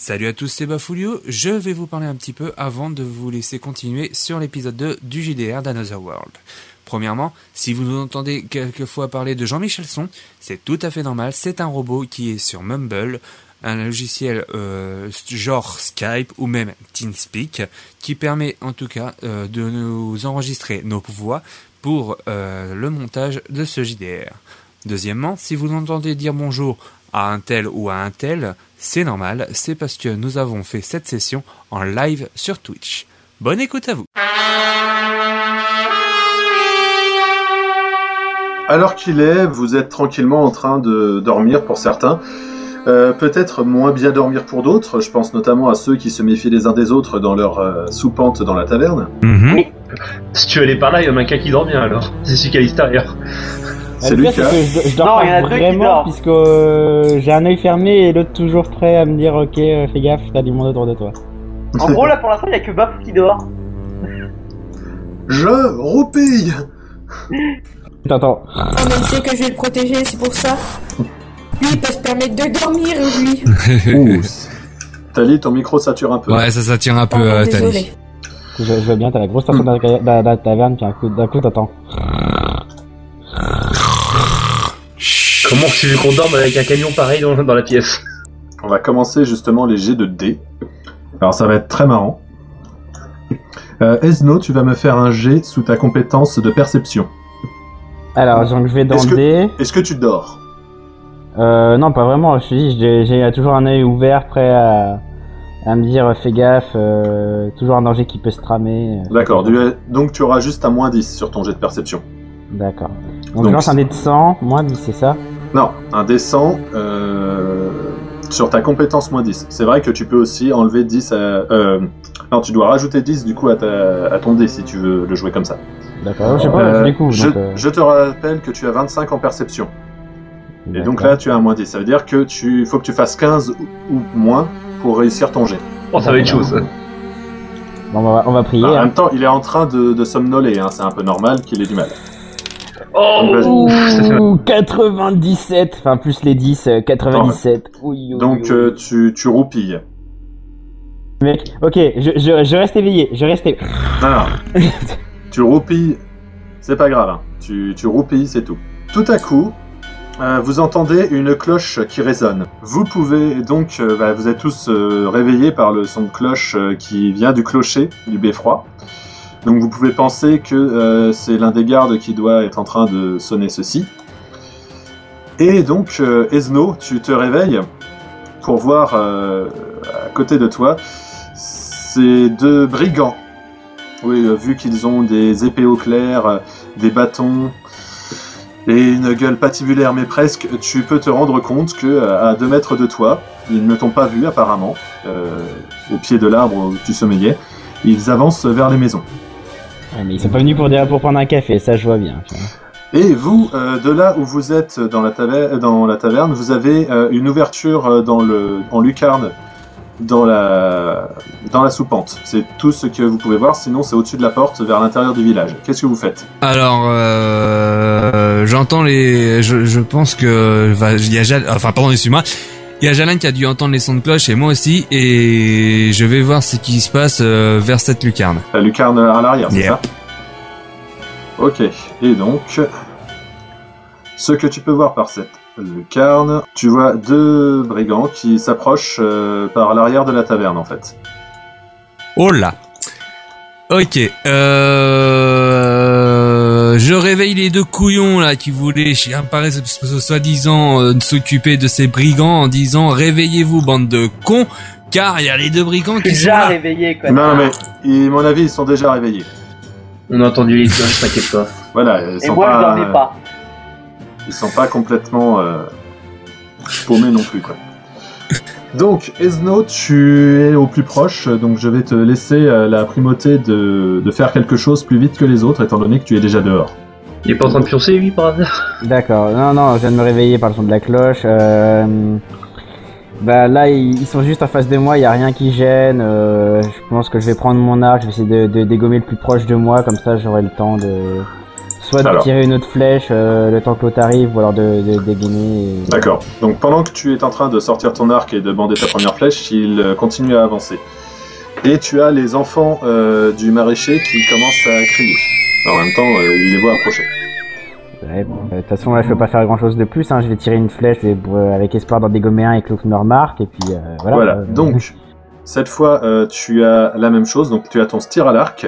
Salut à tous, c'est Bafoulio. Je vais vous parler un petit peu avant de vous laisser continuer sur l'épisode 2 du JDR d'Another World. Premièrement, si vous nous entendez quelquefois parler de Jean-Michel Son, c'est tout à fait normal, c'est un robot qui est sur Mumble, un logiciel euh, genre Skype ou même TeamSpeak, qui permet en tout cas euh, de nous enregistrer nos voix pour euh, le montage de ce JDR. Deuxièmement, si vous entendez dire bonjour à un tel ou à un tel, c'est normal, c'est parce que nous avons fait cette session en live sur Twitch. Bonne écoute à vous Alors qu'il est, vous êtes tranquillement en train de dormir pour certains. Euh, peut-être moins bien dormir pour d'autres, je pense notamment à ceux qui se méfient les uns des autres dans leur euh, soupente dans la taverne. Mhm. Si tu allais par là, il y en a qu'un qui dort bien alors. C'est celui qui est à l'extérieur. C'est Lucas. que je, je dors Non, pas il y en a deux qui vraiment puisque euh, j'ai un œil fermé et l'autre toujours prêt à me dire ok euh, fais gaffe t'as du monde autour de toi. En gros, là pour l'instant, il y a que Baf qui dort. Je roupille T'entends Oh, mais il sait que je vais le protéger, c'est pour ça. Lui, il peut se permettre de dormir, lui. Ouh. Tali, ton micro sature un peu. Ouais, ça, ça tire un peu, euh. Tali. je, je vois bien t'as la grosse station de la, taverne coup d'un coup t'entends. Comment tu veux qu'on dorme avec un camion pareil dans, dans la pièce On va commencer justement les jets de dés. Alors ça va être très marrant. Euh, Esno, tu vas me faire un jet sous ta compétence de perception. Alors donc je vais dans Est-ce le que- dé. Est-ce que tu dors? Euh, non pas vraiment. Je dis j'ai j'ai toujours un œil ouvert prêt à, à me dire fais gaffe euh, toujours un danger qui peut se tramer. euh, D'accord, donc tu auras juste un moins 10 sur ton jet de perception. D'accord. Donc, Donc, je lance un dé de 100 moins 10 c'est ça? Non, un descend euh, sur ta compétence moins 10. C'est vrai que tu peux aussi enlever 10 à... Euh, non, tu dois rajouter 10 du coup à, ta, à ton dé si tu veux le jouer comme ça. D'accord. Je sais pas Euh, je découvre. je, euh, je te rappelle que tu as 25 en perception. Et donc là, tu as un moins 10. Ça veut dire que tu faut que tu fasses 15 ou, moins pour réussir ton jet. Oh, ça va être chaud ça. Bon, on va, on va prier. en hein. même temps, il est en train de, de somnoler. Hein. C'est un peu normal qu'il ait du mal. Oh, Vas-y. ouf, ça fait mal. Ouh, 97, enfin plus les 10, euh, 97. Oui, oui, Donc oui. euh, tu, tu roupilles. Mec, ok, je, je, je reste éveillé, je reste éveillé. Non, non. tu roupilles, c'est pas grave. hein. Tu, tu roupilles, c'est tout. Tout à coup, euh, vous entendez une cloche qui résonne. Vous pouvez donc, euh, bah, vous êtes tous euh, réveillés par le son de cloche euh, qui vient du clocher du beffroi. Donc vous pouvez penser que euh, c'est l'un des gardes qui doit être en train de sonner ceci. Et donc, euh, Esno, tu te réveilles pour voir euh, à côté de toi ces deux brigands. Oui, euh, vu qu'ils ont des épées au clair, des bâtons et une gueule patibulaire, mais presque, tu peux te rendre compte que à deux mètres de toi, ils ne t'ont pas vu apparemment, au pied de l'arbre où tu sommeillais. Ils avancent vers les maisons. Ouais, mais ils sont pas venus pour, dire- pour prendre un café, ça je vois bien. tu vois. Et vous, euh, de là où vous êtes dans la, taver- dans la taverne, vous avez euh, une ouverture euh, dans le, en lucarne dans la, dans la soupente. C'est tout ce que vous pouvez voir, sinon c'est au-dessus de la porte vers l'intérieur du village. Qu'est-ce que vous faites? Alors, euh, j'entends les, je, je pense que, va- il y a Jal, enfin, pardon, excuse-moi. Il y a Jalin qui a dû entendre les sons de cloche et moi aussi, et je vais voir ce qui se passe euh, vers cette lucarne. La lucarne à l'arrière, c'est ça Ok. Et donc, ce que tu peux voir par cette lucarne, tu vois deux brigands qui s'approchent euh, par l'arrière de la taverne en fait. Oh là. Ok. Euh, je réveille les deux couillons là qui voulaient, soi-disant euh, s'occuper de ces brigands en disant réveillez-vous bande de cons, car il y a les deux brigands Je qui sont déjà là. réveillé, quoi. Non, mais ils- à mon avis, ils sont déjà réveillés. On a entendu les cloches, t'inquiète pas. Voilà, ils Et sont moi, je pas, dormais pas. ils sont pas complètement euh, paumés non plus quoi. Donc, Esno, tu es au plus proche, donc je vais te laisser euh, la primauté de, de faire quelque chose plus vite que les autres, étant donné que tu es déjà dehors. Il est pas en train de pioncer lui par hasard? D'accord, non, non, je viens de me réveiller par le son de la cloche. Euh, bah là, ils, sont juste en face de moi, il y a rien qui gêne. euh, je pense que je vais prendre mon arc, je vais essayer de, de dégommer le plus proche de moi, comme ça j'aurai le temps de, Soit de Alors. tirer une autre flèche euh, le temps que l'autre arrive, ou alors de, de dégainer. et- D'accord. Donc pendant que tu es en train de sortir ton arc et de bander ta première flèche, il euh, continue à avancer. Et tu as les enfants euh, du maraîcher qui commencent à crier. En même temps, il les voit approcher. Ouais, bon, de toute façon, là, je peux pas faire grand chose de plus. Hein. Je vais tirer une flèche avec espoir d'en dégommer un et que l'autre me remarque. Et puis voilà. Voilà. Donc, cette fois, tu as la même chose. Donc, tu as ton tir à l'arc,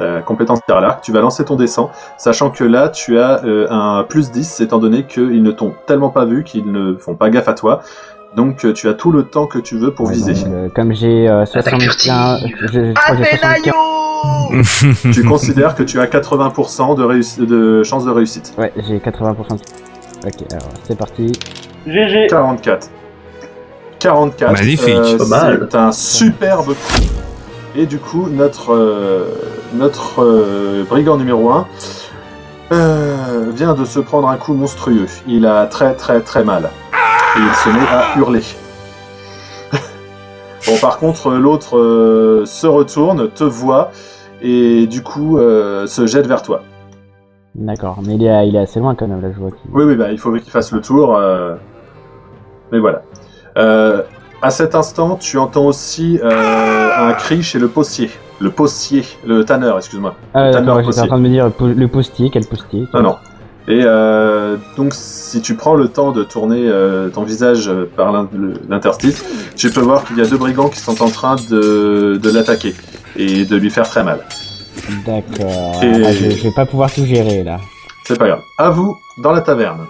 ta compétence tir à l'arc. Tu vas lancer ton dessin, sachant que là, tu as euh, un plus 10, étant donné qu'ils ne t'ont tellement pas vu qu'ils ne font pas gaffe à toi. Donc, euh, tu as tout le temps que tu veux pour ouais, viser. donc, euh, comme j'ai euh, Attaque 75, furtive. je, je crois que j'ai 75 tu considères que tu as 80% de, de chance de réussite. Ouais, j'ai 80%. de- Ok, alors c'est parti. GG. 44. 44. Magnifique. euh, c'est un superbe coup. Et du coup, notre, euh, notre euh, brigand numéro 1 vient de se prendre un coup monstrueux. Il a très très très mal. Et il se met à hurler. bon, par contre, l'autre euh, se retourne, te voit, et du coup euh, se jette vers toi. D'accord, mais il est, il est assez loin quand même, là, je vois. qu'il- Oui, oui, bah, il faudrait qu'il fasse le tour. euh, Mais voilà. Euh, à cet instant, tu entends aussi euh, un cri chez le postier. Le postier, le tanneur, excuse-moi. Ah, Le en train de me dire le po- le postier, quel postier Non, non. Et euh, donc, si tu prends le temps de tourner euh, ton visage euh, par l'interstice, tu peux voir qu'il y a deux brigands qui sont en train de, de l'attaquer et de lui faire très mal. D'accord. Et- Ah, je, je vais pas pouvoir tout gérer là. C'est pas grave. À vous, dans la taverne.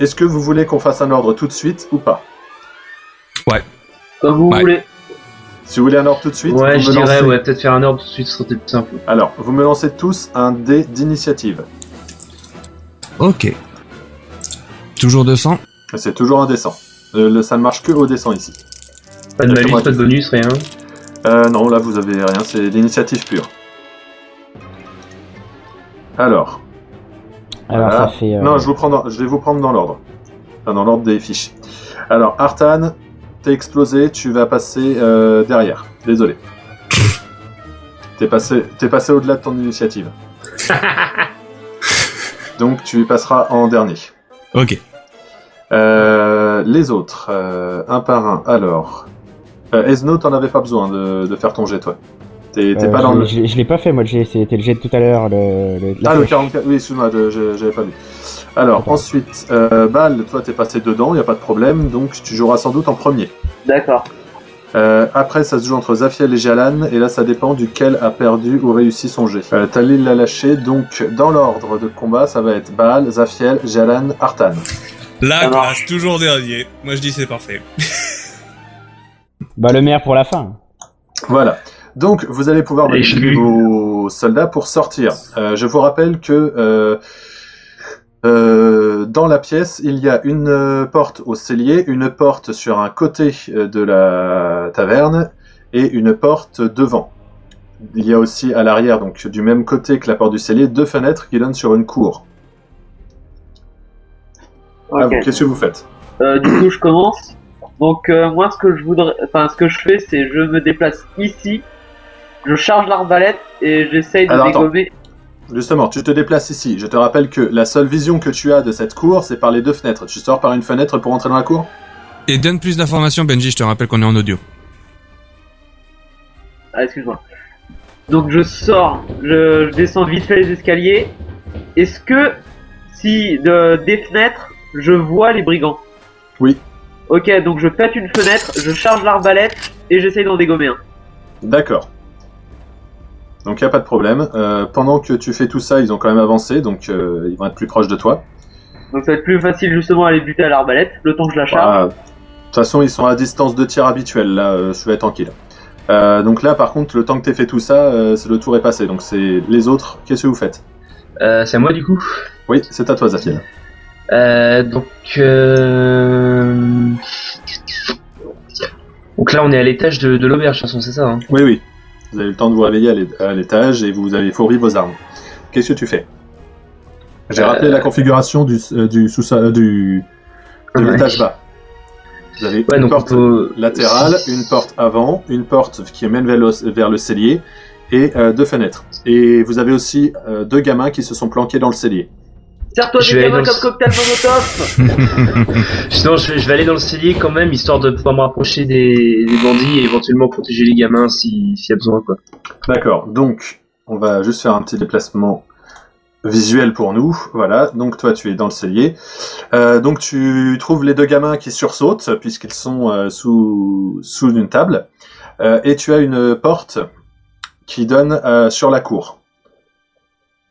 Est-ce que vous voulez qu'on fasse un ordre tout de suite ou pas? Comme vous Ouais. voulez. Si vous voulez un ordre tout de suite, Ouais, je dirais, lancez- ouais, peut-être faire un ordre tout de suite, ce serait peut-être plus simple. Alors, vous me lancez tous un dé d'initiative. ok. Toujours 200 C'est toujours un descent. Euh, le- ça ne marche que au descend ici. Pas de malus, pas de bonus, rien. Euh, non, là vous avez rien, c'est l'initiative pure. Alors, Alors Voilà. ça fait. euh, non, je, vous prends dans- je vais vous prendre dans l'ordre. Enfin, dans l'ordre des fiches. Alors, Artan, t'es explosé, tu vas passer euh, derrière. Désolé. T'es passé, t'es passé au-delà de ton initiative. Donc tu passeras en dernier. Ok. Euh, les autres, euh, un par un. Alors, euh, Esno, t'en avais pas besoin de, de faire ton jet, toi. T'es t'es euh, pas je dans le. Je l'ai- je l'ai pas fait, moi, jet, c'était le jet de tout à l'heure. Le, le, la Ah, le flèche. 44. Oui, excuse-moi, je- je- j'avais pas vu. Alors, ensuite, euh, Bal, toi, t'es passé dedans, y a pas de problème, donc tu joueras sans doute en premier. D'accord. Euh, après, ça se joue entre Zafiel et Jalan, et là, ça dépend duquel a perdu ou réussi son jet. Euh, Talil l'a lâché, donc dans l'ordre de combat, ça va être Baal, Zafiel, Jalan, Artan. La classe, toujours dernier. Moi je dis c'est parfait. Bah, le maire pour la fin. Voilà. Donc, vous allez pouvoir Les manipuler vos soldats pour sortir. Euh, je vous rappelle que euh, dans la pièce, il y a une euh, porte au cellier, une porte sur un côté euh, de la taverne et une porte devant. Il y a aussi à l'arrière, donc du même côté que la porte du cellier, deux fenêtres qui donnent sur une cour. Vous, qu'est-ce que vous faites? Euh, du coup, je commence. Donc, euh, moi, ce que je voudrais, enfin, ce que je fais, c'est je me déplace ici, je charge l'arbalète et j'essaye de Alors, attends. Justement, tu te déplaces ici. Je te rappelle que la seule vision que tu as de cette cour, c'est par les deux fenêtres. Tu sors par une fenêtre pour entrer dans la cour? Et donne plus d'informations, Benji, je te rappelle qu'on est en audio. Ah, excuse-moi. Donc, je sors, je, je descends vite fait les escaliers. Est-ce que, si de, des fenêtres, je vois les brigands? Oui. Ok, donc je pète une fenêtre, je charge l'arbalète et j'essaye d'en dégommer un. D'accord. Donc il n'y a pas de problème. Euh, pendant que tu fais tout ça, ils ont quand même avancé, donc euh, ils vont être plus proches de toi. Donc ça va être plus facile justement à les buter à l'arbalète, le temps que je la charge. Bah, De toute façon, ils sont à distance de tir habituelle, là, euh, je vais être tranquille. Euh, donc là, par contre, le temps que tu fait tout ça, euh, c'est- le tour est passé. Donc c'est les autres, qu'est-ce que vous faites? Euh, c'est à moi du coup. Oui, c'est à toi, Zafir. Euh, donc, euh... donc là, on est à l'étage de, de l'auberge, de toute façon, c'est ça. Hein? Oui, oui. Vous avez le temps de vous réveiller à l'é- à l'étage et vous avez fourri vos armes. Qu'est-ce que tu fais? J'ai Euh, rappelé la configuration du, euh, du sous-sol, du, de Ouais. l'étage bas. Vous avez Ouais, une porte peut... latérale, une porte avant, une porte qui mène vers le, vers le cellier et euh, deux fenêtres. Et vous avez aussi euh, deux gamins qui se sont planqués dans le cellier. Serre-toi Je des dans comme le- cocktail Molotov Sinon, je vais, je vais aller dans le cellier quand même, histoire de pouvoir me rapprocher des, des bandits et éventuellement protéger les gamins si- s'il y a besoin, quoi. D'accord, donc on va juste faire un petit déplacement visuel pour nous. Voilà, donc toi tu es dans le cellier. Euh, donc tu trouves les deux gamins qui sursautent puisqu'ils sont euh, sous, sous une table. Euh, et tu as une porte qui donne euh, sur la cour.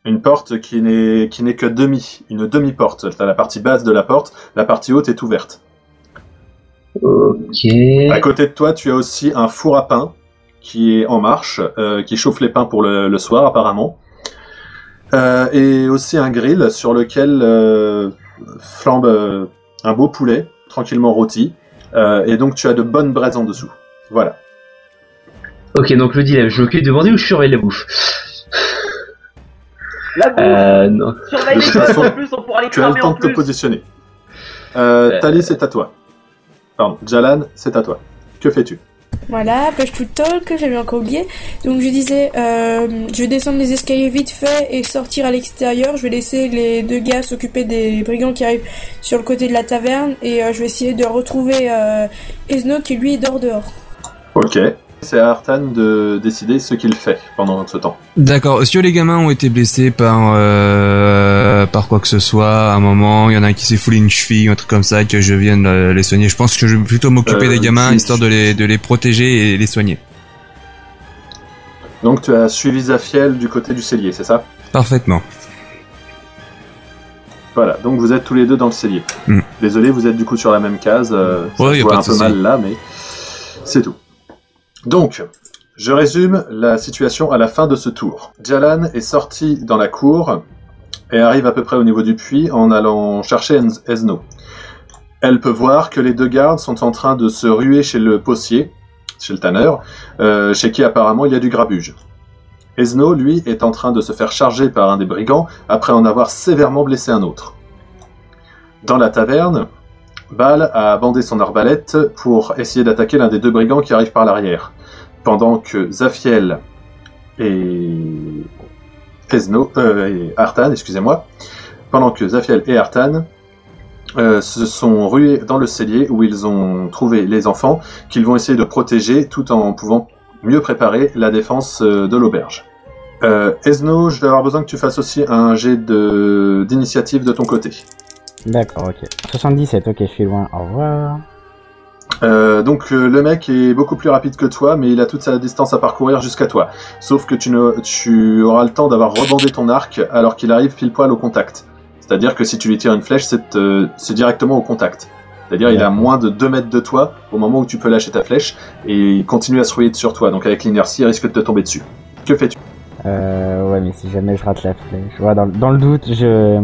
Une porte qui n'est qui n'est que demi, une demi-porte. T'as la partie basse de la porte, la partie haute est ouverte. Ok. À côté de toi, tu as aussi un four à pain qui est en marche, euh, qui chauffe les pains pour le, le soir apparemment. Euh, et aussi un grill sur lequel euh, flambe un beau poulet, tranquillement rôti. Et donc tu as de bonnes braises en dessous. Voilà. Ok, donc le dilemme, je m'occupe de bandits ou je surveille la bouffe La Euh, non. Surveille de les toute gosses façon, en plus, on pourra les Tu as le temps de te positionner. Euh, Euh. Thalie, c'est à toi. Pardon, Jalan, c'est à toi. Que fais-tu? Voilà, push to talk, j'avais encore oublié. Donc je disais, euh, je vais descendre les escaliers vite fait et sortir à l'extérieur. Je vais laisser les deux gars s'occuper des brigands qui arrivent sur le côté de la taverne et euh, je vais essayer de retrouver euh, Esno qui lui dort dehors. Ok. C'est à Artan de décider ce qu'il fait pendant ce temps. D'accord. Est-ce que les gamins ont été blessés par euh, par quoi que ce soit à un moment Il y en a un qui s'est foulé une cheville, un truc comme ça, que je vienne euh, les soigner. Je pense que je vais plutôt m'occuper Euh, des gamins si- histoire de les de les protéger et les soigner. Donc tu as suivi Zafiel du côté du cellier, c'est ça? Parfaitement. Voilà, donc vous êtes tous les deux dans le cellier. Hmm. Désolé, vous êtes du coup sur la même case. Euh, ça Ouais, se y a pas un de peu mal là, mais c'est tout. Donc, je résume la situation à la fin de ce tour. Jalan est sorti dans la cour et arrive à peu près au niveau du puits en allant chercher Esno. Elle peut voir que les deux gardes sont en train de se ruer chez le possier, chez le tanneur, euh, chez qui apparemment il y a du grabuge. Esno, lui, est en train de se faire charger par un des brigands après en avoir sévèrement blessé un autre. Dans la taverne, Bal a bandé son arbalète pour essayer d'attaquer l'un des deux brigands qui arrivent par l'arrière, pendant que Zafiel et Esno, euh, et Artan, excusez-moi, pendant que Zafiel et Artan euh, se sont rués dans le cellier où ils ont trouvé les enfants qu'ils vont essayer de protéger tout en pouvant mieux préparer la défense euh, de l'auberge. Euh, Esno, je vais avoir besoin que tu fasses aussi un jet de- d'initiative de ton côté. D'accord, ok. 77, ok, je suis loin. Au revoir. Euh, donc euh, le mec est beaucoup plus rapide que toi, mais il a toute sa distance à parcourir jusqu'à toi. Sauf que tu, ne, tu auras le temps d'avoir rebandé ton arc alors qu'il arrive pile poil au contact. C'est-à-dire que si tu lui tires une flèche, c'est euh, directement au contact. C'est-à-dire il est à moins de 2 mètres de toi au moment où tu peux lâcher ta flèche et il continue à se rouiller sur toi. Donc avec l'inertie, il risque de te tomber dessus. Que fais-tu? Euh, ouais, mais si jamais je rate la flèche. Ouais, dans, dans le doute, je,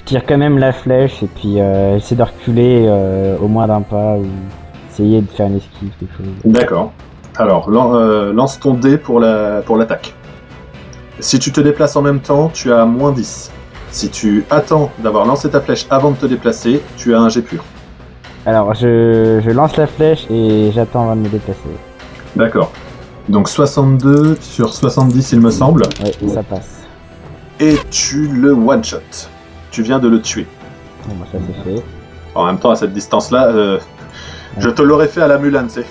je tire quand même la flèche et puis euh, essayer de reculer euh, au moins d'un pas ou essayer de faire une esquive, quelque chose. D'accord. Alors, lan- euh, lance ton dé pour la pour l'attaque. Si tu te déplaces en même temps, tu as moins 10. Si tu attends d'avoir lancé ta flèche avant de te déplacer, tu as un jet pur. Alors, je, je lance la flèche et j'attends avant de me déplacer. D'accord. Donc 62 sur 70, il me semble. Ouais, ça passe. Et tu le one-shot. Tu viens de le tuer. Bon, bah, ça c'est fait. En même temps, à cette distance-là, euh, je te l'aurais fait à la Mulan, c-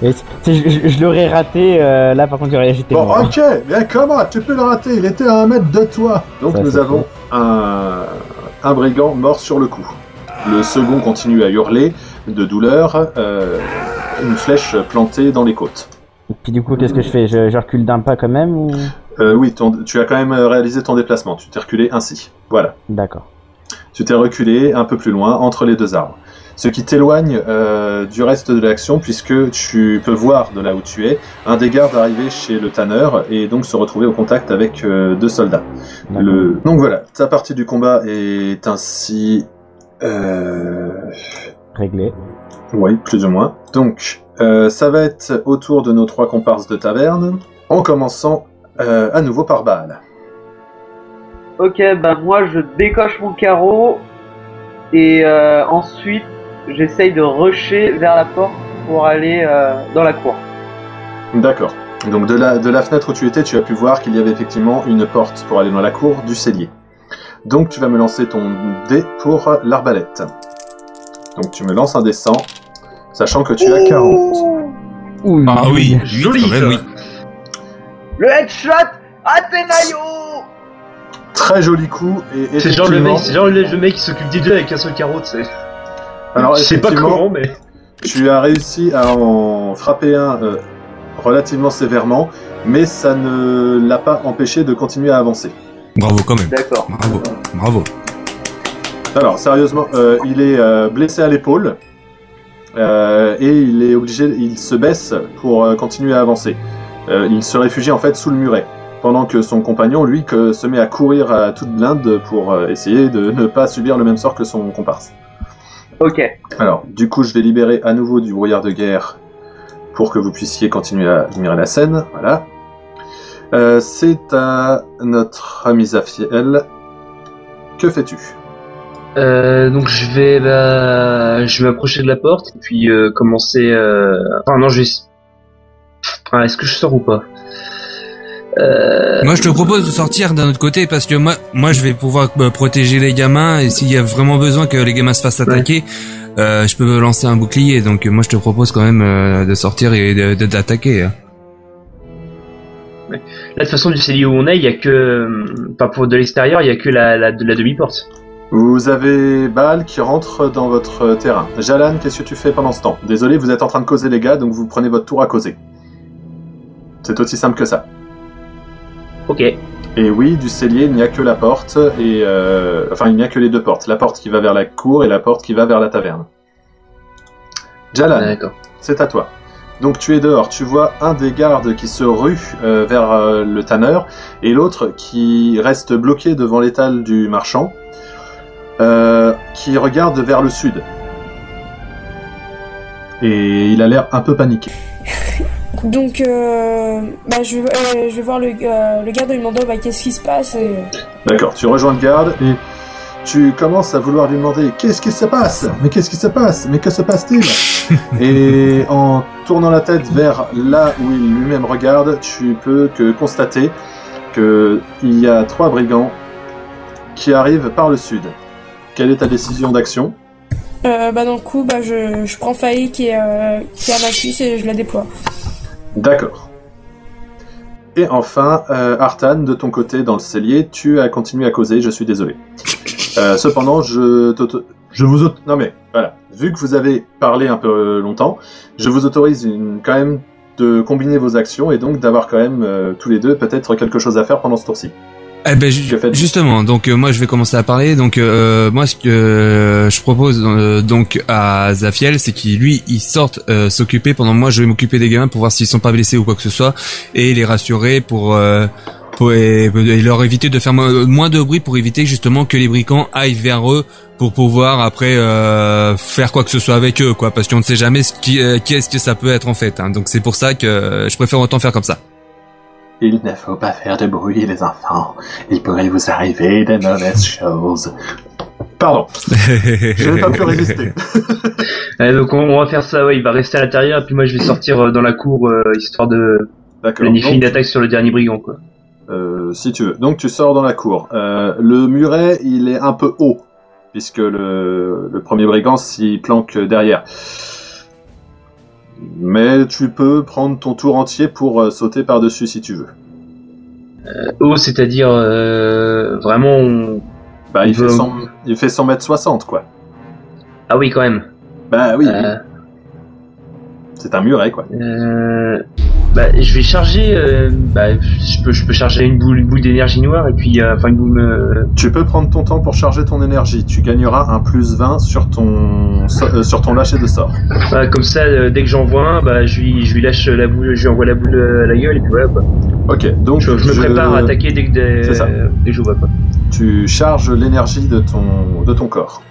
c'est- je, je- je l'aurais raté, euh, là par contre j'aurais j'étais Bon, mort. ok, mais comment Tu peux le rater, il était à un mètre de toi. Donc Ça, nous avons un, un brigand mort sur le coup. Le second continue à hurler de douleur, euh, une flèche plantée dans les côtes. Et puis du coup, qu'est-ce que je fais? Je, je recule d'un pas quand même ou? Euh, oui, ton- tu as quand même réalisé ton déplacement, tu t'es reculé ainsi. Voilà. D'accord. Tu t'es reculé un peu plus loin entre les deux arbres. Ce qui t'éloigne euh, du reste de l'action puisque tu peux voir de là où tu es un des gardes arriver chez le tanneur et donc se retrouver au contact avec euh, deux soldats. Le... Donc voilà, ta partie du combat est ainsi... Euh... Réglé. Oui, plus ou moins. Donc, euh, ça va être au tour de nos trois comparses de taverne, en commençant euh, à nouveau par Baal. Ok, bah moi je décoche mon carreau et euh, ensuite j'essaye de rusher vers la porte pour aller euh, dans la cour. D'accord. Donc de la, de la fenêtre où tu étais, tu as pu voir qu'il y avait effectivement une porte pour aller dans la cour du cellier. Donc tu vas me lancer ton dé pour l'arbalète. Donc tu me lances un dé 100, sachant que tu as 40. Ouh, Ah oui, Joli, quand même, ça. oui. Le headshot Athénaïo Très joli coup et C'est genre le mec, c'est genre le, mec qui s'occupe des deux avec un seul carreau, tu sais. alors Je sais pas comment, mais. tu as réussi à en frapper un euh, relativement sévèrement, mais ça ne l'a pas empêché de continuer à avancer. Bravo quand même. D'accord. Bravo. Bravo. Alors, sérieusement, euh, il est euh, blessé à l'épaule euh, et il est obligé, il se baisse pour euh, continuer à avancer. Euh, il se réfugie en fait sous le muret, pendant que son compagnon, lui, que, se met à courir à toute blinde pour euh, essayer de ne pas subir le même sort que son comparse. Ok. Alors, du coup, je vais libérer à nouveau du brouillard de guerre pour que vous puissiez continuer à admirer la scène. Voilà. Euh, C'est à notre ami Zafiel. Que fais-tu? Euh, donc je vais, bah, je vais m'approcher de la porte et puis euh, commencer. Euh... Enfin non, je vais. Ah, Est-ce que je sors ou pas euh... Moi, je te propose de sortir d'un autre côté parce que moi, moi, je vais pouvoir euh, protéger les gamins et s'il y a vraiment besoin que les gamins se fassent attaquer, euh, je peux lancer un bouclier. Donc, moi, je te propose quand même euh, de sortir et de- d'attaquer. hein. Là, de toute façon, du cellier où on est, il y a que, enfin pour de l'extérieur, il y a que la, la, la demi-porte. Vous avez Baal qui rentre dans votre terrain. Jalan, qu'est-ce que tu fais pendant ce temps? Désolé, vous êtes en train de causer les gars, donc vous prenez votre tour à causer. C'est aussi simple que ça. Ok. Et oui, du cellier, il n'y a que la porte, et euh, enfin, il n'y a que les deux portes. La porte qui va vers la cour et la porte qui va vers la taverne. Jalan, D'accord. c'est à toi. Donc tu es dehors, tu vois un des gardes qui se rue euh, vers euh, le tanneur et l'autre qui reste bloqué devant l'étal du marchand, euh, qui regarde vers le sud. Et il a l'air un peu paniqué. Donc, euh, bah, je, vais, euh, je vais voir le, euh, le garde lui demander bah, qu'est-ce qui se passe. Et... D'accord, tu rejoins le garde et tu commences à vouloir lui demander qu'est-ce qui se passe? Mais qu'est-ce qui se passe? Mais que se passe-t-il? Et en tournant la tête vers là où il lui-même regarde, tu peux que constater que il y a trois brigands qui arrivent par le sud. Quelle est ta décision d'action? Euh, bah, dans le coup, bah, je, je prends Faï qui est, euh, qui est à ma cuisse et je la déploie. D'accord. Et enfin, euh, Artan, de ton côté, dans le cellier, tu as continué à causer, je suis désolé. Euh, cependant, je, je vous... auto- Non mais, voilà. Vu que vous avez parlé un peu longtemps, je vous autorise une, quand même de combiner vos actions et donc d'avoir quand même, euh, tous les deux, peut-être quelque chose à faire pendant ce tour-ci. Eh ben justement, donc euh, moi je vais commencer à parler. Donc euh, moi ce que euh, je propose euh, donc à Zafiel, c'est qu'il lui il sorte euh, s'occuper pendant moi je vais m'occuper des gamins pour voir s'ils sont pas blessés ou quoi que ce soit et les rassurer pour euh, pour et, et leur éviter de faire mo- moins de bruit pour éviter justement que les brigands aillent vers eux pour pouvoir après euh, faire quoi que ce soit avec eux quoi parce qu'on ne sait jamais ce qui euh, est-ce que ça peut être en fait. hein. Donc c'est pour ça que euh, je préfère autant faire comme ça. Il ne faut pas faire de bruit, les enfants. Il pourrait vous arriver de mauvaises choses. Pardon, je n'ai pas pu résister. Ouais, donc on, on va faire ça. Ouais, il va rester à l'intérieur et puis moi je vais sortir euh, dans la cour euh, histoire de planifier une attaque sur le dernier brigand, quoi. Euh, si tu veux. Donc tu sors dans la cour. Euh, le muret, il est un peu haut, puisque le, le premier brigand s'y planque derrière. Mais tu peux prendre ton tour entier pour euh, sauter par-dessus si tu veux. Oh, c'est-à-dire euh, vraiment. on- Bah, il, fait Euh. 100, il fait 100 mètres 60, quoi. Ah oui, quand même. Bah oui, Euh, c'est un muret, quoi. euh, bah, je vais charger. euh, bah, je peux, je peux charger une boule, une boule d'énergie noire et puis, euh, enfin une boule. euh, Tu peux prendre ton temps pour charger ton énergie. Tu gagneras un plus 20 sur ton, so- euh, sur ton lâcher de sort. voilà, comme ça, euh, dès que j'en vois un, bah, je lui, je lui lâche la boule, je lui envoie la boule à la gueule et puis voilà. Quoi. Ok, donc Je, je me prépare à attaquer dès que, dès que je vois quoi. tu charges l'énergie de ton, de ton corps.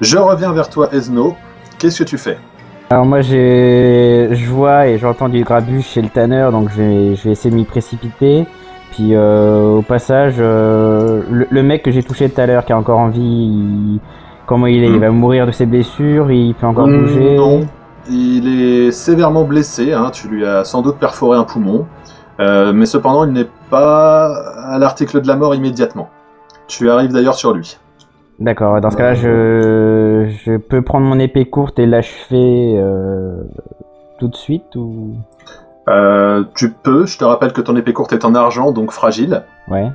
Je reviens vers toi, Esno. Qu'est-ce que tu fais? Alors moi j'ai, je vois et j'entends du grabuge chez le tanneur, donc je vais, je vais essayer de m'y précipiter. Puis euh, au passage, euh, le, le mec que j'ai touché tout à l'heure, qui a encore envie, il- comment il est Hmm. Il va mourir de ses blessures, il peut encore Hmm, bouger. Non, il est sévèrement blessé, hein, tu lui as sans doute perforé un poumon, euh, mais cependant il n'est pas à l'article de la mort immédiatement. Tu arrives d'ailleurs sur lui. D'accord, dans ce cas-là, je... je peux prendre mon épée courte et l'achever euh, tout de suite ou... Euh, tu peux, je te rappelle que ton épée courte est en argent, donc fragile. Ouais.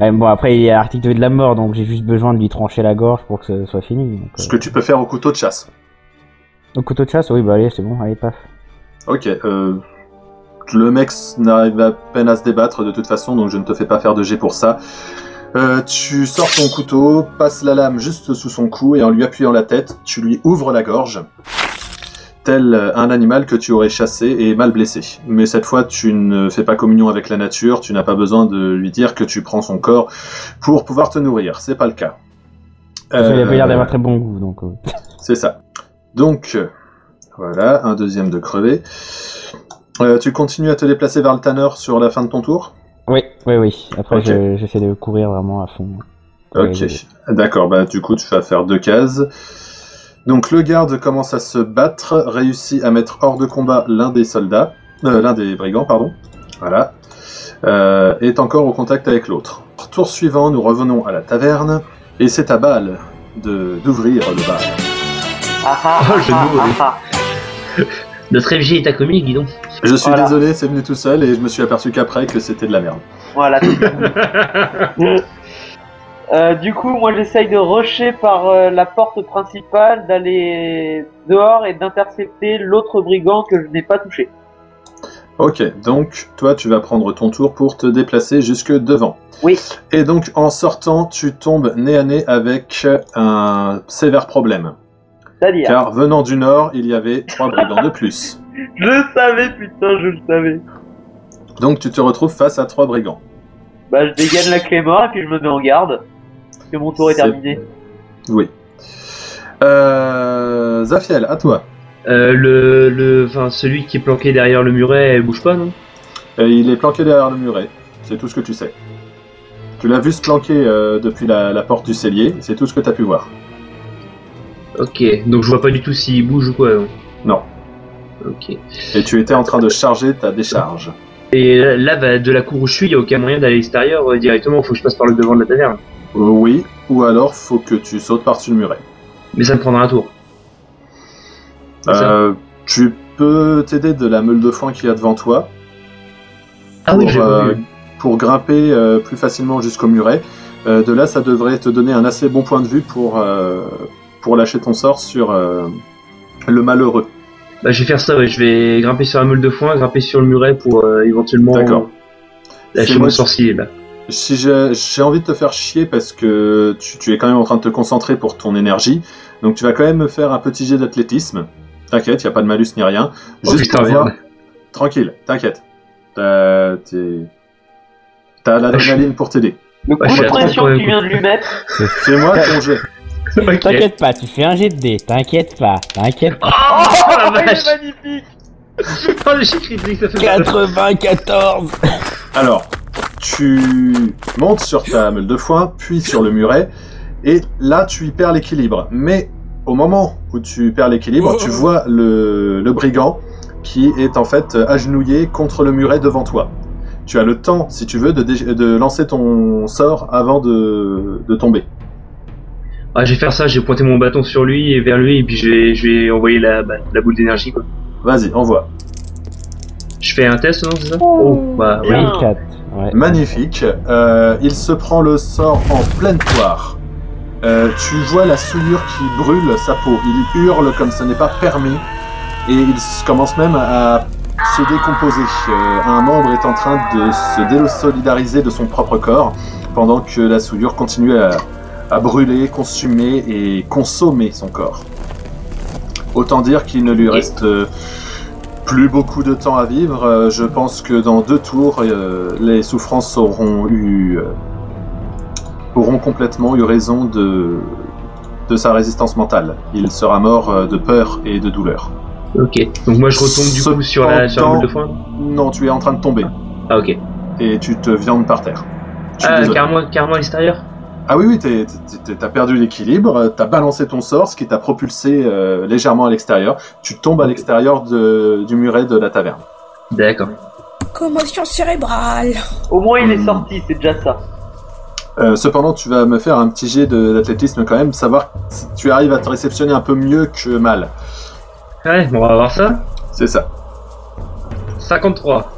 Ouais, bon, après, il est à l'article de la mort, donc j'ai juste besoin de lui trancher la gorge pour que ce soit fini. donc, Ce euh. que tu peux faire au couteau de chasse. Au couteau de chasse, oui, bah allez, c'est bon, allez, paf. Ok, euh, le mec n'arrive à peine à se débattre de toute façon, donc je ne te fais pas faire de jet pour ça. Euh, tu sors ton couteau, passes la lame juste sous son cou et en lui appuyant la tête, tu lui ouvres la gorge, tel un animal que tu aurais chassé et mal blessé. Mais cette fois, tu ne fais pas communion avec la nature, tu n'as pas besoin de lui dire que tu prends son corps pour pouvoir te nourrir, c'est pas le cas. Parce qu'il a pas l'air Euh, d'avoir très bon goût, donc... euh. c'est ça. Donc, euh, voilà, un deuxième de crevé. Euh, tu continues à te déplacer vers le tanner sur la fin de ton tour? Oui, oui, oui. Après, je- j'essaie de courir vraiment à fond. Ok, d'accord, bah du coup tu vas faire deux cases. Donc le garde commence à se battre, réussit à mettre hors de combat l'un des soldats, euh, l'un des brigands, pardon. Voilà. Euh, est encore au contact avec l'autre. Tour suivant, nous revenons à la taverne, et c'est à Bâle de d'ouvrir le bal. Ah ah ah, ah, ah, Notre FG est à comique, dis donc. Je suis Voilà. désolé, c'est venu tout seul, et je me suis aperçu qu'après que c'était de la merde. Voilà. Euh, du coup, moi j'essaye de rusher par euh, la porte principale, d'aller dehors et d'intercepter l'autre brigand que je n'ai pas touché. Ok, donc toi tu vas prendre ton tour pour te déplacer jusque devant. Oui. Et donc en sortant, tu tombes nez à nez avec un sévère problème. C'est-à-dire, Car venant du nord, il y avait trois brigands de plus. je le savais, putain, je le savais. Donc tu te retrouves face à trois brigands. Bah, je dégaine la clé mort et puis je me mets en garde. Parce que mon tour est terminé. Oui. Euh... Zafiel, à toi. Euh, le, le, enfin, celui qui est planqué derrière le muret, elle bouge pas, non? Euh, il est planqué derrière le muret. C'est tout ce que tu sais. Tu l'as vu se planquer euh, depuis la, la porte du cellier. C'est tout ce que tu as pu voir. Ok, donc je vois pas du tout s'il bouge ou quoi. Non. Non. Ok. Et tu étais en train de charger ta décharge. Et là, là, bah, de la cour où je suis, y a aucun moyen d'aller à l'extérieur euh, directement. Faut que je passe par le devant de la taverne. Euh, oui, ou alors faut que tu sautes par-dessus le muret. Mais ça me prendra un tour. Euh, tu peux t'aider de la meule de foin qu'il y a devant toi Ah oui, pour, j'ai pas euh, pour grimper euh, plus facilement jusqu'au muret. Euh, de là, ça devrait te donner un assez bon point de vue pour, pour lâcher ton sort sur euh, le malheureux. Bah, je vais faire ça. Ouais. Je vais grimper sur la meule de foin, grimper sur le muret pour euh, éventuellement D'accord. lâcher C'est mon sorcier là. Si j'ai j'ai envie de te faire chier parce que tu, tu es quand même en train de te concentrer pour ton énergie, donc tu vas quand même me faire un petit jet d'athlétisme. T'inquiète, il n'y a pas de malus ni rien. Oh, Juste putain, pour voir. Tranquille, t'inquiète. T'as t'es- t'as l'adrénaline pour t'aider. Le coup je suis de pression que tu viens de lui mettre, Fais-moi ton jet. T'inquiète pas, tu fais un jet de dés, t'inquiète pas, t'inquiète pas. Oh, la il est vache magnifique Oh, le chiffre critique, ça fait mal. 94 Alors, tu montes sur ta meule de foin, puis sur le muret, et là tu y perds l'équilibre. Mais au moment où tu perds l'équilibre, tu vois le, le brigand qui est en fait agenouillé contre le muret devant toi. Tu as le temps, si tu veux, de, de lancer ton sort avant de, de tomber. Ah, je vais faire ça, je vais pointer mon bâton sur lui et vers lui, et puis je vais, je vais envoyer la, bah, la boule d'énergie, quoi. Vas-y, envoie. Je fais un test, non, c'est ça? Oh, bah oui. Bien. 4, ouais. Magnifique. Euh, il se prend le sort en pleine poire. Euh, tu vois la souillure qui brûle sa peau. Il hurle comme ce n'est pas permis. Et il commence même à se décomposer. Euh, un membre est en train de se désolidariser de son propre corps pendant que la souillure continue à, à brûler, consumer et consommer son corps. Autant dire qu'il ne lui reste euh, plus beaucoup de temps à vivre. Euh, je pense que dans deux tours, euh, les souffrances auront eu auront complètement eu raison de de sa résistance mentale. Il sera mort de peur et de douleur. Ok. Donc moi je retombe du coup sur la, sur la boule de foin? Non, tu es en train de tomber Ah, ok. et tu te viandes par terre. Ah, carrément, carrément à l'extérieur? Ah oui, oui, t'as perdu l'équilibre, euh, t'as balancé ton sort, ce qui t'a propulsé euh, légèrement à l'extérieur. Tu tombes à l'extérieur du muret de la taverne. D'accord. Commotion cérébrale. Au moins, il est Hmm. sorti, c'est déjà ça. Euh, cependant, tu vas me faire un petit jet de- d'athlétisme quand même, savoir si tu arrives à te réceptionner un peu mieux que mal. Ouais, bon, on va voir ça. C'est ça. 53.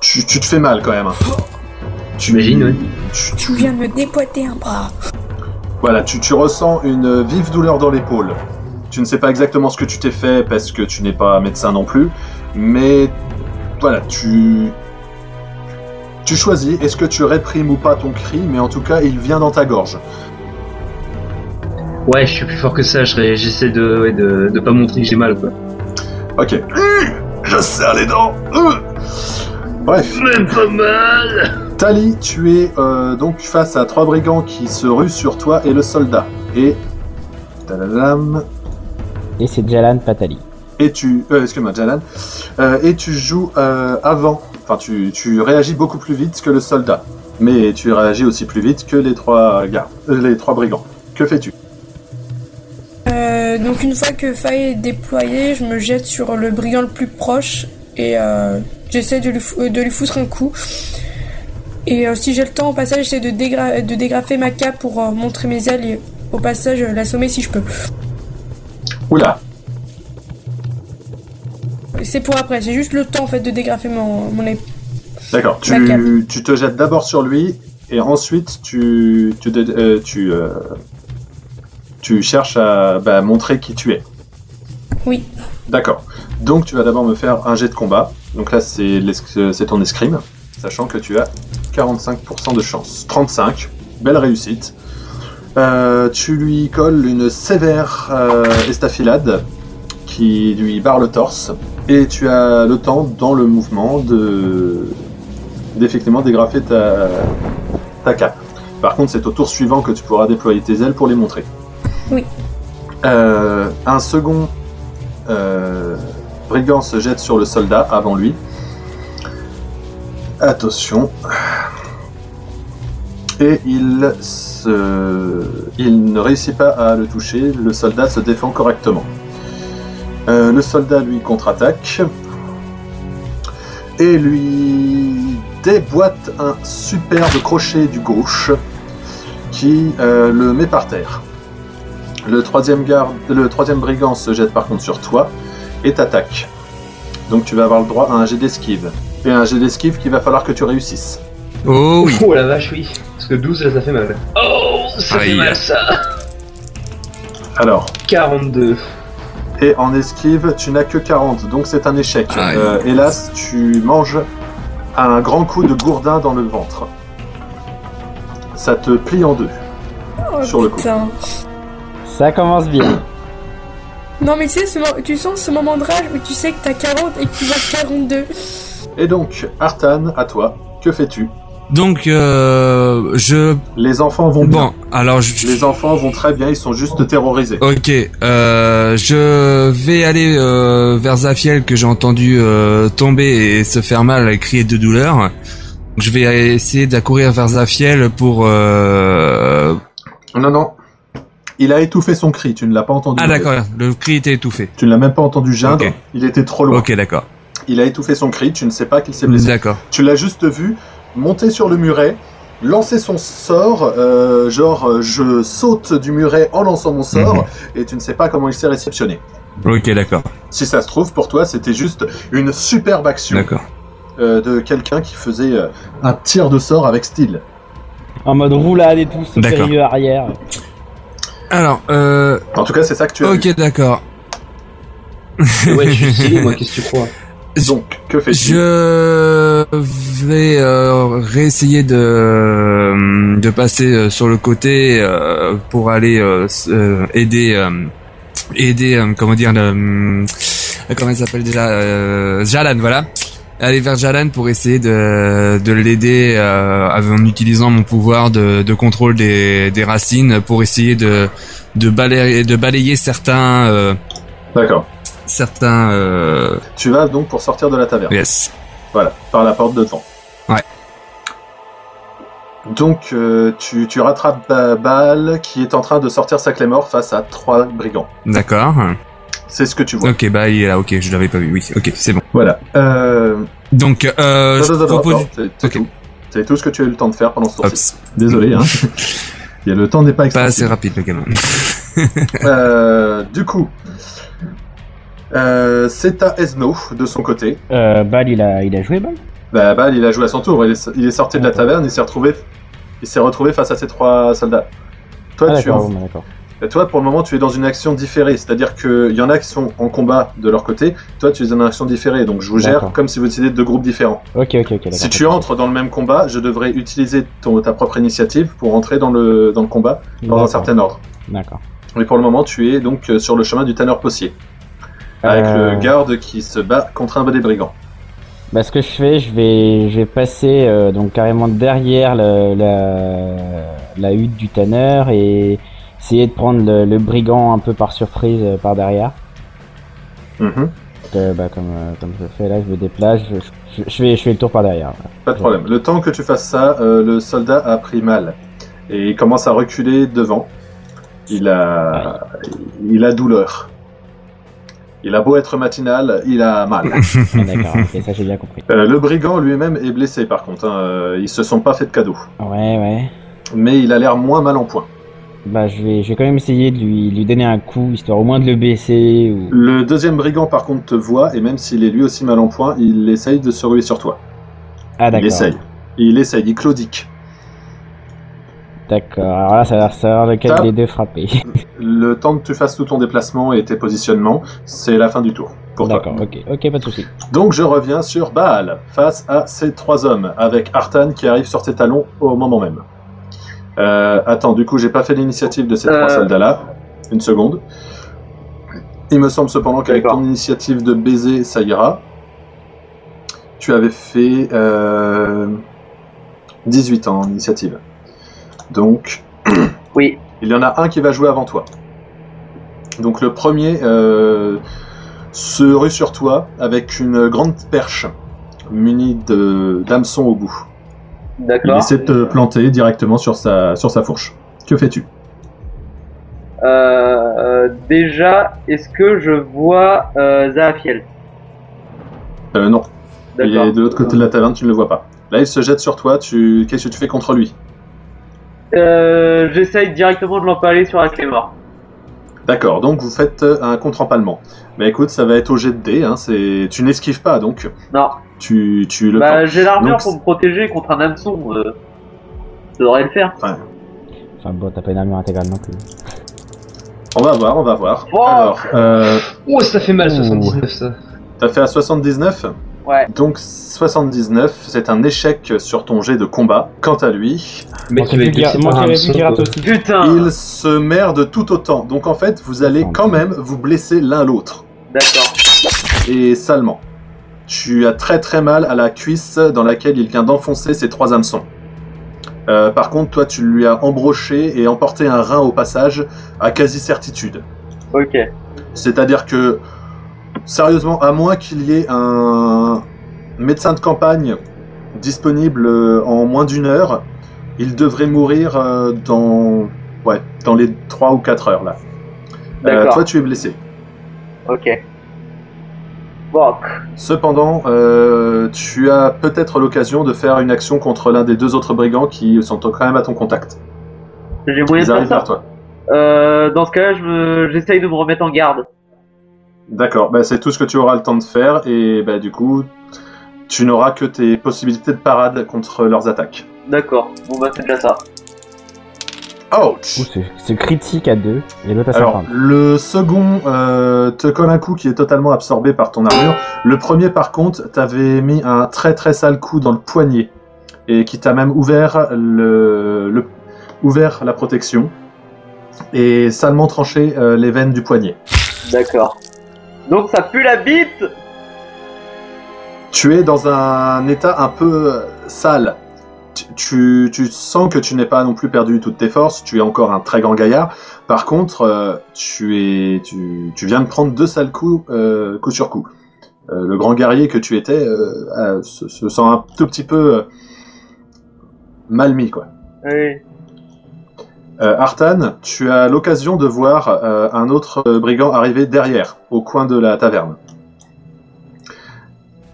Tu, tu te fais mal quand même. hein. Tu, J'imagine, viens de me dépoiter un bras. Voilà, tu, tu ressens une vive douleur dans l'épaule. Tu ne sais pas exactement ce que tu t'es fait parce que tu n'es pas médecin non plus, mais voilà, tu tu choisis. Est-ce que tu réprimes ou pas ton cri Mais en tout cas, il vient dans ta gorge. Ouais, je suis plus fort que ça. J'essaie de, ouais, de, de pas montrer que j'ai mal, quoi. Ok. Je serre les dents. Bref. Même pas mal. Tali, tu es euh, donc face à trois brigands qui se ruent sur toi et le soldat. Et. Tadadam. Et c'est Jalan Patali. Et tu. Euh, excuse-moi, Jalan. Euh, et tu joues euh, avant. Enfin, tu, tu réagis beaucoup plus vite que le soldat. Mais tu réagis aussi plus vite que les trois gars. euh, les trois brigands. Que fais-tu? Euh, donc une fois que Faye est déployé, je me jette sur le brigand le plus proche et euh, j'essaie de euh, de lui foutre un coup. Et euh, si j'ai le temps, au passage, j'essaie de, dégra- de dégrafer ma cape pour euh, montrer mes ailes et au passage euh, l'assommer si je peux. Oula. C'est pour après, j'ai juste le temps en fait de dégrafer mon, mon D'accord. Tu, tu te jettes d'abord sur lui et ensuite tu tu euh, tu, euh, tu cherches à bah, montrer qui tu es. Oui. D'accord. Donc tu vas d'abord me faire un jet de combat. Donc là c'est ton escrime, sachant que tu as 45% de chance. 35, belle réussite. Euh, tu lui colles une sévère euh, estafilade qui lui barre le torse et tu as le temps dans le mouvement de d'effectivement dégrafer ta, ta cape. Par contre, c'est au tour suivant que tu pourras déployer tes ailes pour les montrer. Oui. Euh, un second brigand se jette sur le soldat avant lui. Attention. Et il, se... il ne réussit pas à le toucher. Le soldat se défend correctement. Euh, le soldat lui contre-attaque et lui déboîte un superbe crochet du gauche qui euh, le met par terre. Le troisième, garde, le troisième brigand se jette par contre sur toi et t'attaque. Donc tu vas avoir le droit à un jet d'esquive. Et un jet d'esquive qu'il va falloir que tu réussisses. Oh oui. Oh la vache, oui. Parce que 12, là, ça fait mal. Oh, ça fait Aïe. mal, ça. Alors, 42. et en esquive, tu n'as que 40, donc c'est un échec. Aïe. Euh, hélas, tu manges un grand coup de gourdin dans le ventre. Ça te plie en deux. Oh, Sur le coup. putain. Ça commence bien. Non mais tu sais, ce mo- tu sens ce moment de rage où tu sais que t'as 40 et que tu vas 42. Et donc, Artan, à toi, que fais-tu? Donc euh, je Les enfants vont bien. bon alors je Les enfants vont très bien, ils sont juste terrorisés. Ok, euh, je vais aller euh, vers Zafiel que j'ai entendu euh, tomber et se faire mal et crier de douleur. Je vais essayer d'accourir vers Zafiel pour... Euh... Non, non. Il a étouffé son cri, tu ne l'as pas entendu. Ah d'accord, le cri était étouffé. Tu ne l'as même pas entendu geindre, il était trop loin. Ok, d'accord. Il a étouffé son cri, tu ne sais pas qu'il s'est blessé. D'accord. Tu l'as juste vu monter sur le muret, lancer son sort, euh, genre euh, je saute du muret en lançant mon sort, Mhm. et tu ne sais pas comment il s'est réceptionné. Ok, d'accord. Si ça se trouve, pour toi, c'était juste une superbe action D'accord. euh, de quelqu'un qui faisait euh, un tir de sort avec style. En mode roulade et tout, ce D'accord. périlleux arrière. Alors, euh... En tout cas, c'est ça que tu as Ok, d'accord. Ouais, je suis stylé, moi, qu'est-ce que tu crois? Donc, que fais-tu? Je vais euh, réessayer de de passer euh, sur le côté euh, pour aller euh, aider aider comment dire le, comment il s'appelle déjà Jalan voilà aller vers Jalan pour essayer de de l'aider en utilisant mon pouvoir de de contrôle des des racines pour essayer de de balayer de balayer certains D'accord. Certains euh, Tu vas donc pour sortir de la taverne. yes Voilà, par la porte de devant. Ouais. Donc euh, tu, tu rattrapes Ba- Baal qui est en train de sortir sa clé mort face à trois brigands. D'accord. C'est ce que tu vois. Ok, bah il est là, ok, je l'avais pas vu, oui, ok, c'est bon. Voilà. Euh, Donc, euh, je attends, propose... c'est- tout. C'est tout ce que tu as eu le temps de faire pendant ce tour-ci. Ops, Désolé, hein. Le temps n'est pas pas assez rapide le gamin. Euh, du coup, euh, c'est à Esno de son côté. Euh, Bal, il a, il a joué, Bal? Bah, Bal, il a joué à son tour. Il est, il est sorti de la taverne. Il s'est retrouvé, il s'est retrouvé face à ces trois soldats. Toi, Ah, tu en-. Et toi, pour le moment, tu es dans une action différée. C'est-à-dire qu'il y en a qui sont en combat de leur côté. Toi, tu es dans une action différée. Donc, je vous gère comme si vous étiez deux groupes différents. Ok, ok, ok. Si tu entres dans le même combat, je devrais utiliser ton, ta propre initiative pour entrer dans le, dans le combat dans un certain ordre. D'accord. Mais pour le moment, tu es donc euh, sur le chemin du tanneur possier. Avec Euh, le garde qui se bat contre un des brigands. Bah, ce que je fais, je vais, je vais passer euh, donc carrément derrière le- la, la hutte du tanneur et essayer de prendre le, le brigand un peu par surprise euh, par derrière. Mhm. Donc, euh, bah, comme, euh, comme je fais là, je me déplace, je, je, je fais, je fais le tour par derrière. Pas de problème. Le temps que tu fasses ça, euh, le soldat a pris mal. Et il commence à reculer devant. Il a, il a douleur. Il a beau être matinal, il a mal. Ah, d'accord, ok, ça j'ai bien compris. Euh, le brigand lui-même est blessé par contre. hein. Euh, Ils se sont pas fait de cadeaux. Ouais, ouais. Mais il a l'air moins mal en point. Bah, je vais, je vais quand même essayer de lui, lui donner un coup, histoire au moins de le baisser. Ou... Le deuxième brigand par contre te voit et même s'il est lui aussi mal en point, il essaye de se ruer sur toi. Ah, Il d'accord. essaye. Il essaye, il claudique. D'accord, alors là, ça va savoir lequel des deux frapper. Le temps que tu fasses tout ton déplacement et tes positionnements, c'est la fin du tour. Pour toi. D'accord, ok, ok, pas de souci. Donc je reviens sur Baal, face à ces trois hommes, avec Artan qui arrive sur tes talons au moment même. Euh, attends, du coup, j'ai pas fait l'initiative de ces Euh. trois soldats-là. Une seconde. Il me semble cependant qu'avec D'accord. ton initiative de baiser, ça ira. Tu avais fait euh, 18 ans en initiative. Donc, Oui. il y en a un qui va jouer avant toi. Donc le premier euh, se rue sur toi avec une grande perche munie de d'hameçons au bout. Il D'accord. essaie de te planter directement sur sa, sur sa fourche. Que fais-tu? Euh, euh, déjà, est-ce que je vois euh, Zahafiel euh, Non, il est de l'autre côté de la taverne, tu ne le vois pas. Là, il se jette sur toi, tu... qu'est-ce que tu fais contre lui? Euh, J'essaye directement de l'empaler sur la clé mort. D'accord, donc vous faites euh, un contre-empalement. Mais écoute, ça va être au jet de dés, hein, c'est... tu n'esquives pas, donc Non. tu, tu le Bah, j'ai l'armure Donc, pour me protéger contre un hameçon. Euh, ça devrait le faire. Enfin bon, t'as pas une armure intégrale non plus. On va voir, on va voir. Oh Alors, euh, Oh, ça fait mal Ouh. 79 ça. t'as fait à 79 Ouais. Donc 79, c'est un échec sur ton jet de combat. Quant à lui, qui par un. Putain il se merde tout autant. Donc en fait, vous allez quand même vous blesser l'un l'autre. D'accord. Et salement. Tu as très très mal à la cuisse dans laquelle il vient d'enfoncer ses trois hameçons. Euh, par contre, toi, tu lui as embroché et emporté un rein au passage à quasi certitude. Ok. C'est-à-dire que, sérieusement, à moins qu'il y ait un médecin de campagne disponible euh, en moins d'une heure, il devrait mourir euh, dans, ouais, dans les 3 ou 4 heures là. Euh, toi, tu es blessé. Ok. Bon. Cependant, euh, tu as peut-être l'occasion de faire une action contre l'un des deux autres brigands qui sont quand même à ton contact. J'ai moyen de faire vers ça. toi. Euh, dans ce cas-là, je me- j'essaye de me remettre en garde. D'accord, bah, c'est tout ce que tu auras le temps de faire et bah, du coup, tu n'auras que tes possibilités de parade contre leurs attaques. D'accord. Bon bah c'est déjà ça. Ouch Ouh, c'est- c'est critique à deux, et l'autre à Alors, 50. le second euh, te colle un coup qui est totalement absorbé par ton armure. Le premier, par contre, t'avais mis un très très sale coup dans le poignet et qui t'a même ouvert le, le- ouvert la protection et salement tranché euh, les veines du poignet. D'accord. Donc ça pue la bite Tu es dans un état un peu euh, sale. Tu, sens que tu n'es pas non plus perdu toutes tes forces, tu es encore un très grand gaillard. Par contre, euh, tu, es, tu, tu viens de prendre deux sales coups, euh, coup sur coup. Euh, le grand guerrier que tu étais euh, se, se sent un tout petit peu mal mis, quoi. Euh, Artan, tu as l'occasion de voir euh, un autre euh, brigand arriver derrière, au coin de la taverne.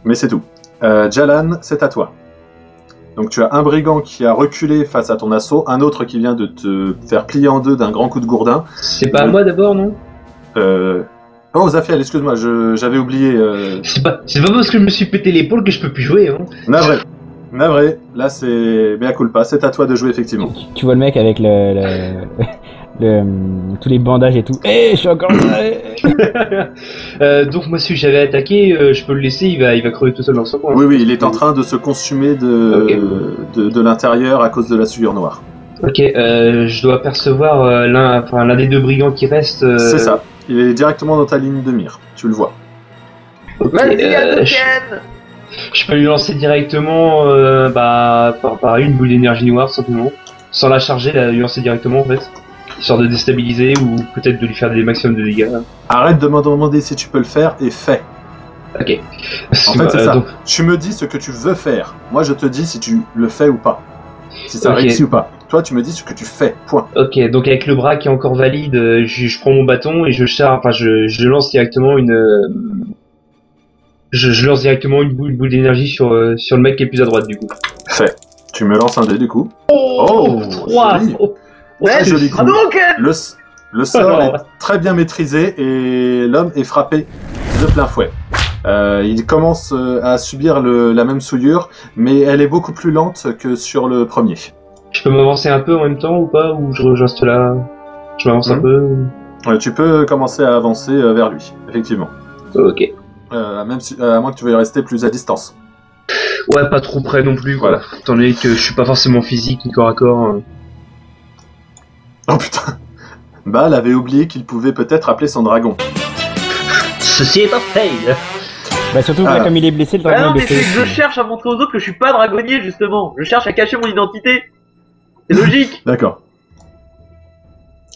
Mais c'est tout. Euh, Jalan, c'est à toi. Donc tu as un brigand qui a reculé face à ton assaut, un autre qui vient de te faire plier en deux d'un grand coup de gourdin. C'est pas à moi d'abord, non? Euh... Oh Zafiel, excuse-moi, j'avais oublié. C'est pas, c'est pas parce que je me suis pété l'épaule que je peux plus jouer. Hein. Navré. Navré, là c'est Mea culpa, c'est à toi de jouer effectivement. Tu, tu vois le mec avec le, le, le, hum, tous les bandages et tout. Eh, je suis encore là. eh. Euh, donc moi si j'avais attaqué, euh, je peux le laisser, il va, il va crever tout seul dans son coin. Oui, oui, il est en train de se consumer de, de, de l'intérieur à cause de la souillure noire. Ok, euh, je dois percevoir euh, l'un, enfin l'un des deux brigands qui reste. euh, C'est ça. Il est directement dans ta ligne de mire. Tu le vois. ok, Vas-y, euh, je, peux lui lancer directement, euh, bah par, par une boule d'énergie noire simplement, sans la charger, la lui lancer directement en fait, histoire de déstabiliser ou peut-être de lui faire des maximums de dégâts. Arrête de me demander si tu peux le faire et fais. Ok. En fait, c'est Euh, ça. donc, Tu me dis ce que tu veux faire. Moi, je te dis si tu le fais ou pas. Si ça Ok. réussit ou pas. Toi, tu me dis ce que tu fais. Point. Ok, donc avec le bras qui est encore valide, euh, je, je prends mon bâton et je charge, enfin je, je lance directement une, je, je lance directement une boule, une boule d'énergie sur euh, sur le mec qui est plus à droite du coup. Fais. Tu me lances un dé du coup. Oh, joli. Oh, Très joli coup. Le, sort Alors. est très bien maîtrisé et l'homme est frappé de plein fouet. Euh, il commence euh, à subir le- la même souillure, mais elle est beaucoup plus lente que sur le premier. Je peux m'avancer un peu en même temps ou pas ou je, reste là, je m'avance un Mhm. peu. ou- Euh, tu peux commencer à avancer vers lui, effectivement. Ok. Euh, même si, à moins que tu veuilles rester plus à distance. Ouais, pas trop près non plus quoi. Voilà. Étant donné que je suis pas forcément physique ni corps à corps. euh. Oh putain Bal avait oublié qu'il pouvait peut-être appeler son dragon. Ceci est un fail. Bah, surtout, Ah. là, comme il est blessé, le Ah dragon non, est mais c'est blessé. que je cherche à montrer aux autres que je suis pas dragonnier, justement. Je cherche à cacher mon identité. C'est logique. D'accord.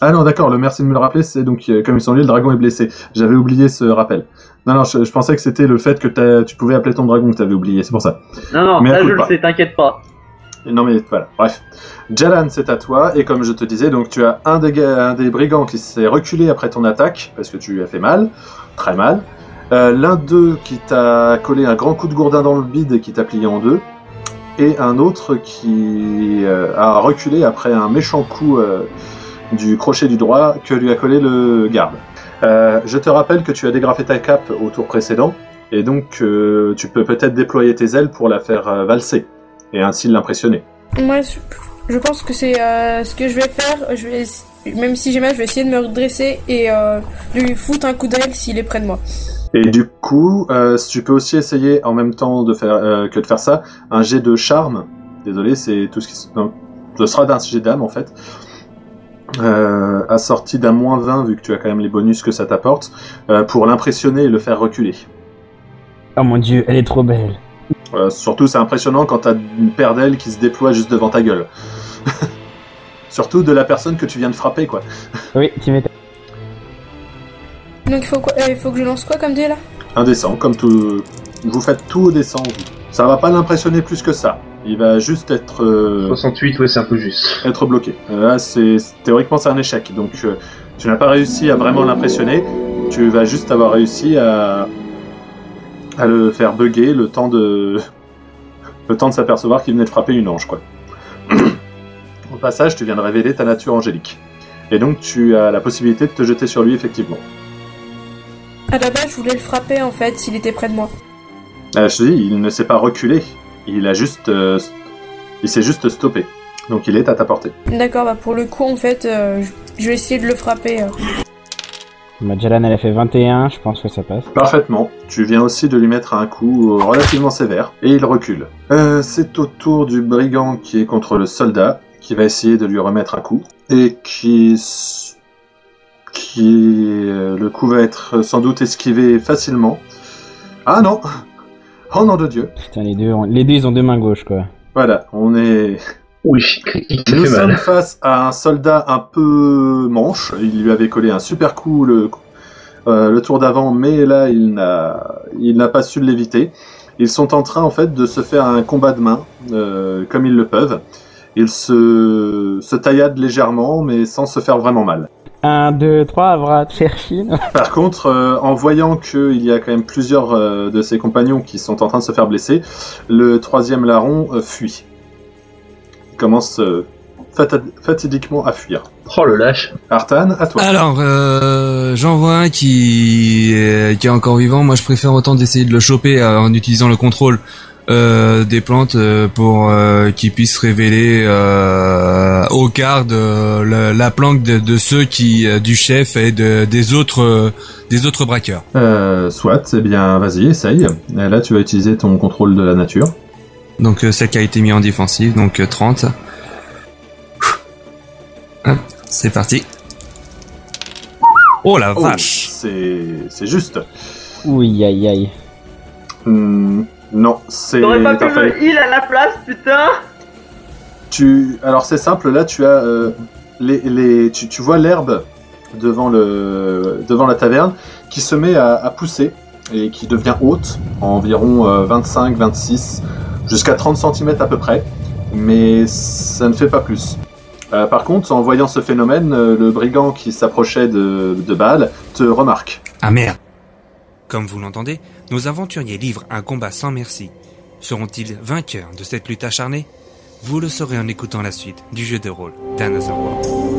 Ah non, d'accord, le merci de me le rappeler, c'est donc, euh, comme il semblait, le dragon est blessé. J'avais oublié ce rappel. Non, non, je, je pensais que c'était le fait que t'as- tu pouvais appeler ton dragon que t'avais oublié, c'est pour ça. Non, non, Mais ça je pas. le sais, t'inquiète pas. Non mais voilà, bref. Jalan, c'est à toi, et comme je te disais, donc tu as un des, ga- un des brigands qui s'est reculé après ton attaque, parce que tu lui as fait mal, très mal. Euh, L'un d'eux qui t'a collé un grand coup de gourdin dans le bide et qui t'a plié en deux. Et un autre qui euh, a reculé après un méchant coup euh, du crochet du droit que lui a collé le garde. Euh, je te rappelle que tu as dégrafé ta cape au tour précédent, et donc euh, tu peux peut-être déployer tes ailes pour la faire euh, valser, et ainsi l'impressionner. Moi, je, je pense que c'est ce que je vais faire. Je vais, même si j'ai mal, je vais essayer de me redresser et de lui foutre un coup d'aile s'il est près de moi. Et du coup, tu peux aussi essayer en même temps de faire que de faire ça, un jet de charme. Désolé, c'est tout ce qui se... non, ce sera d'un jet d'âme en fait. Euh, assorti d'un moins 20 vu que tu as quand même les bonus que ça t'apporte, euh, pour l'impressionner et le faire reculer. Oh mon dieu, elle est trop belle. Euh, surtout, c'est impressionnant quand t'as une paire d'ailes qui se déploie juste devant ta gueule. surtout de la personne que tu viens de frapper, quoi. Oui, tu m'étais. Donc il faut, quoi, euh, il faut que je lance quoi comme dé là? Indécent, comme tout. Vous faites tout au descend, vous. Ça va pas l'impressionner plus que ça. Il va juste être. euh, 68, ouais, c'est un peu juste. être bloqué. Euh, Là, c'est théoriquement c'est un échec. Donc, euh, tu n'as pas réussi à vraiment l'impressionner. Tu vas juste avoir réussi à à le faire bugger le temps de le temps de s'apercevoir qu'il venait de frapper une ange, quoi. Au passage, tu viens de révéler ta nature angélique. Et donc, tu as la possibilité de te jeter sur lui, effectivement. À la base, je voulais le frapper en fait s'il était près de moi. Euh, je te dis, il ne s'est pas reculé. Il a juste, euh, il s'est juste stoppé. Donc, il est à ta portée. D'accord, bah pour le coup, en fait, euh, je- vais essayer de le frapper. euh. Bah, Jalan, elle a fait 21, je pense que ça passe. Parfaitement. Tu viens aussi de lui mettre un coup relativement sévère, et il recule. Euh, c'est au tour du brigand qui est contre le soldat, qui va essayer de lui remettre un coup, et qui... qui... euh, le coup va être sans doute esquivé facilement. Ah non Oh nom de Dieu Putain, les deux, ont- les deux, ils ont deux mains gauches, quoi. Voilà, on est... Oui, ça Nous sommes mal. face à un soldat un peu manche. Il lui avait collé un super coup le, euh, le tour d'avant, mais là il n'a il n'a pas su l'éviter. Ils sont en train en fait de se faire un combat de main euh, comme ils le peuvent. Il se, se taillade légèrement, mais sans se faire vraiment mal. 1, 2, 3, bras de Cherchine. Par contre, euh, en voyant qu'il y a quand même plusieurs euh, de ses compagnons qui sont en train de se faire blesser, le troisième larron euh, fuit. Il commence euh, fatidiquement à fuir. Oh le lâche. Artan, à toi. Alors, euh, j'en vois un qui est, qui est encore vivant. Moi, je préfère autant d'essayer de le choper euh, en utilisant le contrôle euh, des plantes euh, pour euh, qu'il puisse révéler euh, au quart de la, la planque de, de ceux qui du chef et de, des autres des autres braqueurs. Euh, soit, eh bien, vas-y, essaye. Et là, tu vas utiliser ton contrôle de la nature. Donc celle qui a été mise en défensive, donc euh, 30. Hop, c'est parti. Oh la Oh, vache c'est c'est juste. Oui, aïe, aïe. Hmm, non, c'est. T'aurais pas pu heal à la place, putain Tu, alors c'est simple, là tu as euh, les, les, tu, tu vois l'herbe devant le, devant la taverne qui se met à, à pousser et qui devient haute, environ 25, 26, jusqu'à 30 cm à peu près, mais ça ne fait pas plus. Euh, par contre, en voyant ce phénomène, euh, le brigand qui s'approchait de, de Baal te remarque. Ah merde Comme vous l'entendez, nos aventuriers livrent un combat sans merci. Seront-ils vainqueurs de cette lutte acharnée? Vous le saurez en écoutant la suite du jeu de rôle d'Another World.